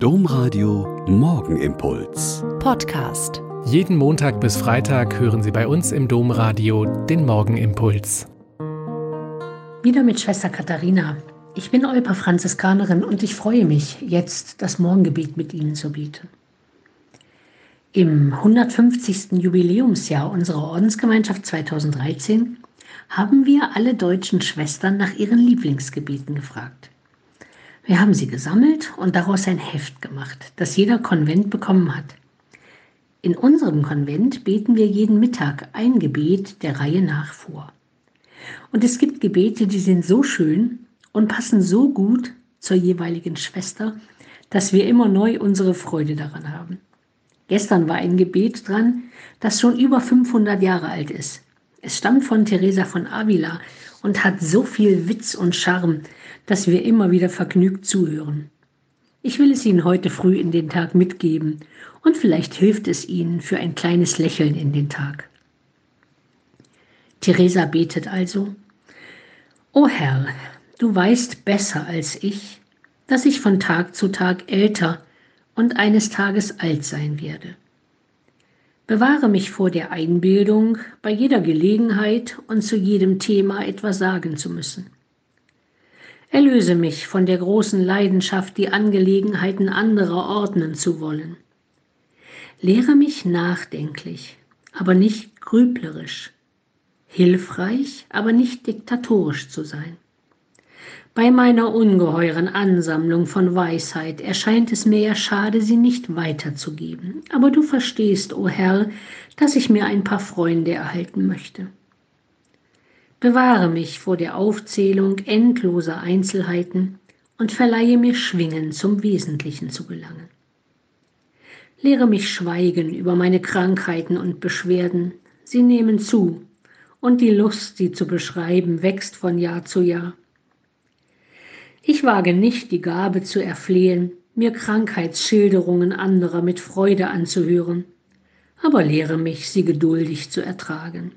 Domradio Morgenimpuls. Podcast. Jeden Montag bis Freitag hören Sie bei uns im Domradio den Morgenimpuls. Wieder mit Schwester Katharina. Ich bin Olpa Franziskanerin und ich freue mich, jetzt das Morgengebet mit Ihnen zu beten. Im 150. Jubiläumsjahr unserer Ordensgemeinschaft 2013 haben wir alle deutschen Schwestern nach ihren Lieblingsgebeten gefragt. Wir haben sie gesammelt und daraus ein Heft gemacht, das jeder Konvent bekommen hat. In unserem Konvent beten wir jeden Mittag ein Gebet der Reihe nach vor. Und es gibt Gebete, die sind so schön und passen so gut zur jeweiligen Schwester, dass wir immer neu unsere Freude daran haben. Gestern war ein Gebet dran, das schon über 500 Jahre alt ist. Es stammt von Teresa von Avila und hat so viel Witz und Charme, dass wir immer wieder vergnügt zuhören. Ich will es Ihnen heute früh in den Tag mitgeben und vielleicht hilft es Ihnen für ein kleines Lächeln in den Tag. Theresa betet also, O Herr, du weißt besser als ich, dass ich von Tag zu Tag älter und eines Tages alt sein werde. Bewahre mich vor der Einbildung, bei jeder Gelegenheit und zu jedem Thema etwas sagen zu müssen. Erlöse mich von der großen Leidenschaft, die Angelegenheiten anderer ordnen zu wollen. Lehre mich nachdenklich, aber nicht grüblerisch, hilfreich, aber nicht diktatorisch zu sein. Bei meiner ungeheuren Ansammlung von Weisheit erscheint es mir ja schade, sie nicht weiterzugeben. Aber du verstehst, o oh Herr, dass ich mir ein paar Freunde erhalten möchte. Bewahre mich vor der Aufzählung endloser Einzelheiten und verleihe mir Schwingen zum Wesentlichen zu gelangen. Lehre mich schweigen über meine Krankheiten und Beschwerden, sie nehmen zu, und die Lust, sie zu beschreiben, wächst von Jahr zu Jahr. Ich wage nicht die Gabe zu erflehen, mir Krankheitsschilderungen anderer mit Freude anzuhören, aber lehre mich, sie geduldig zu ertragen.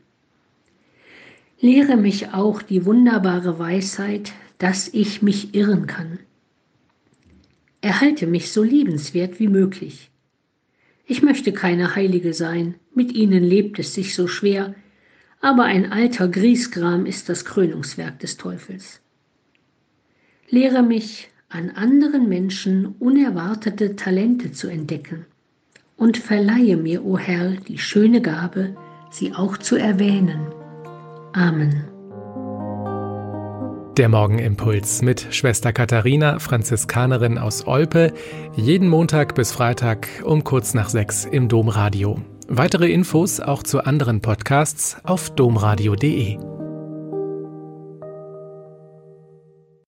Lehre mich auch die wunderbare Weisheit, dass ich mich irren kann. Erhalte mich so liebenswert wie möglich. Ich möchte keine Heilige sein, mit ihnen lebt es sich so schwer, aber ein alter Griesgram ist das Krönungswerk des Teufels. Lehre mich, an anderen Menschen unerwartete Talente zu entdecken und verleihe mir, o oh Herr, die schöne Gabe, sie auch zu erwähnen. Amen. Der Morgenimpuls mit Schwester Katharina, Franziskanerin aus Olpe, jeden Montag bis Freitag um kurz nach sechs im Domradio. Weitere Infos auch zu anderen Podcasts auf domradio.de.